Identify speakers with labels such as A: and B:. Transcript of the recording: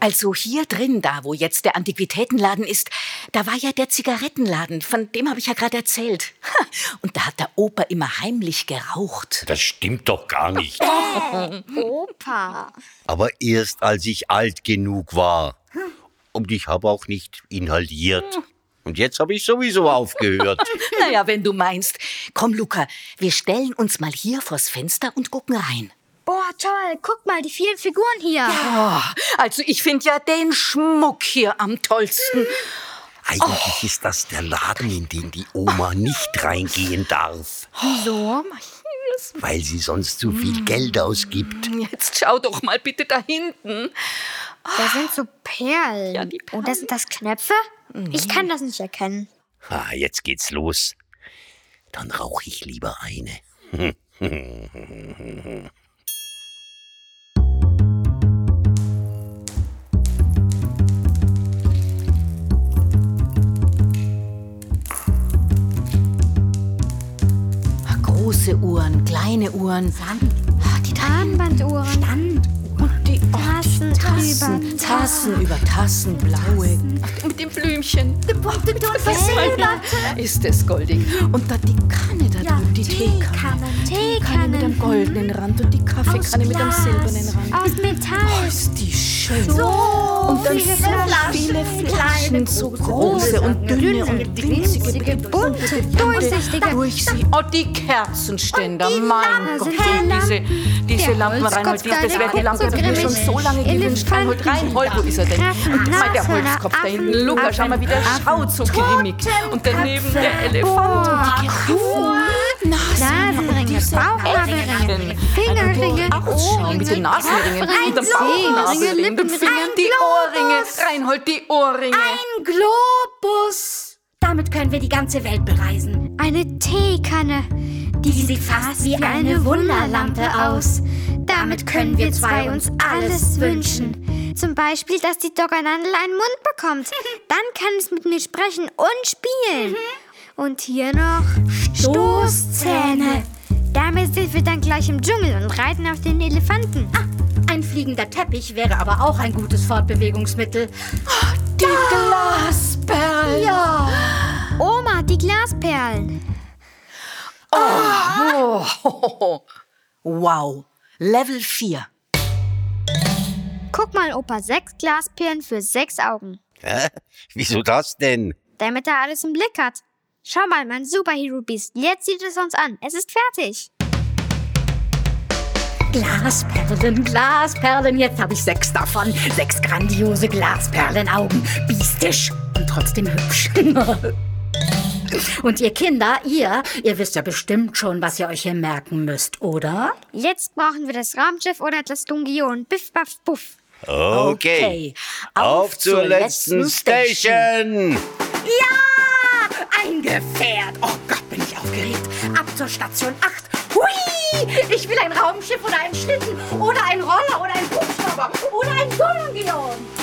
A: Also hier drin, da wo jetzt der Antiquitätenladen ist, da war ja der Zigarettenladen, von dem habe ich ja gerade erzählt. Ha, Und da hat der Opa immer heimlich geraucht.
B: Das stimmt doch gar nicht.
C: Opa.
B: Aber erst als ich alt genug war. Und ich habe auch nicht inhaliert. Und jetzt habe ich sowieso aufgehört.
A: Naja, wenn du meinst. Komm, Luca, wir stellen uns mal hier vors Fenster und gucken rein.
C: Toll. Guck mal, die vielen Figuren hier.
A: Oh, also ich finde ja den Schmuck hier am tollsten.
B: Eigentlich ist das der Laden, in den die Oma nicht reingehen darf,
C: Wieso?
B: weil sie sonst zu viel Geld ausgibt.
A: Jetzt schau doch mal bitte da hinten.
C: Da sind so Perlen.
A: Ja, die Perlen.
C: Und das sind das Knöpfe? Ich kann das nicht erkennen.
B: Ah, jetzt geht's los. Dann rauche ich lieber eine.
A: Große Uhren, kleine Uhren. Ah, Die
C: Armbanduhren.
A: und die oh,
C: Tassen,
A: die Tassen,
C: über
A: Tassen über Tassen, blaue. Ach, mit dem Blümchen.
C: Silberte.
A: Ist es goldig. Und da die Kanne da drüben, die Teekanne.
C: Teekannen.
A: Die Kanne mit
C: Teekannen.
A: goldenen Rand und die Kaffeekanne mit einem silbernen Rand.
C: Aus
A: Oh,
C: Metall.
A: ist die schön.
C: So
A: dann
C: viele
A: so
C: Flaschen.
A: viele Flaschen, so große und dünne und winzige,
C: bunte, durchsichtige.
A: durchsichtige. Oh, die Kerzenständer,
C: Und die
A: mein
C: Lampen
A: Gott. diese, diese Lampen, Reinhold, das wäre die Lampe, die mir schon so lange gewünscht. Reinhold, Reinhold, wo ist er denn? Und mal der Holzkopf da hinten. Luca, schau mal, wie der schaut, so grimmig. Und daneben der Elefant und die Giraffe.
C: Nasenringe, Bauchnabelringe, Fingerringe,
A: Auch schau, mit den Nasenringen und dem Bauchnabelring, den Fingern, die Ohrringe. Reinhold, die Ohrringe.
D: Ein Globus. Damit können wir die ganze Welt bereisen.
C: Eine Teekanne.
D: Die sieht fast wie eine Wunderlampe aus.
C: Damit können wir zwei uns alles wünschen. Zum Beispiel, dass die Doggerlandel einen Mund bekommt. Dann kann es mit mir sprechen und spielen. Und hier noch Stoßzähne. Gleich im Dschungel und reiten auf den Elefanten.
D: Ein fliegender Teppich wäre aber auch ein gutes Fortbewegungsmittel.
A: Die Glasperlen.
D: Ja.
C: Oma, die Glasperlen.
A: Oh, wow. Level 4.
C: Guck mal, Opa, sechs Glasperlen für sechs Augen.
B: Hä? Wieso das denn?
C: Damit er alles im Blick hat. Schau mal, mein Superhero Beast. Jetzt sieht es uns an. Es ist fertig.
D: Glasperlen, Glasperlen. Jetzt habe ich sechs davon. Sechs grandiose Glasperlenaugen. Biestisch und trotzdem hübsch. Und ihr Kinder, ihr, ihr wisst ja bestimmt schon, was ihr euch hier merken müsst, oder?
C: Jetzt brauchen wir das Raumschiff oder das Dungion. Biff, baff, buff.
B: Okay. Auf zur letzten Station.
D: Ja! Ein Gefährt! Oh Gott, bin ich aufgeregt. Ab zur Station 8. Hui! Ich will ein Raumschiff oder einen Schlitten oder einen Roller oder einen Hubschrauber oder ein Sonnengeon.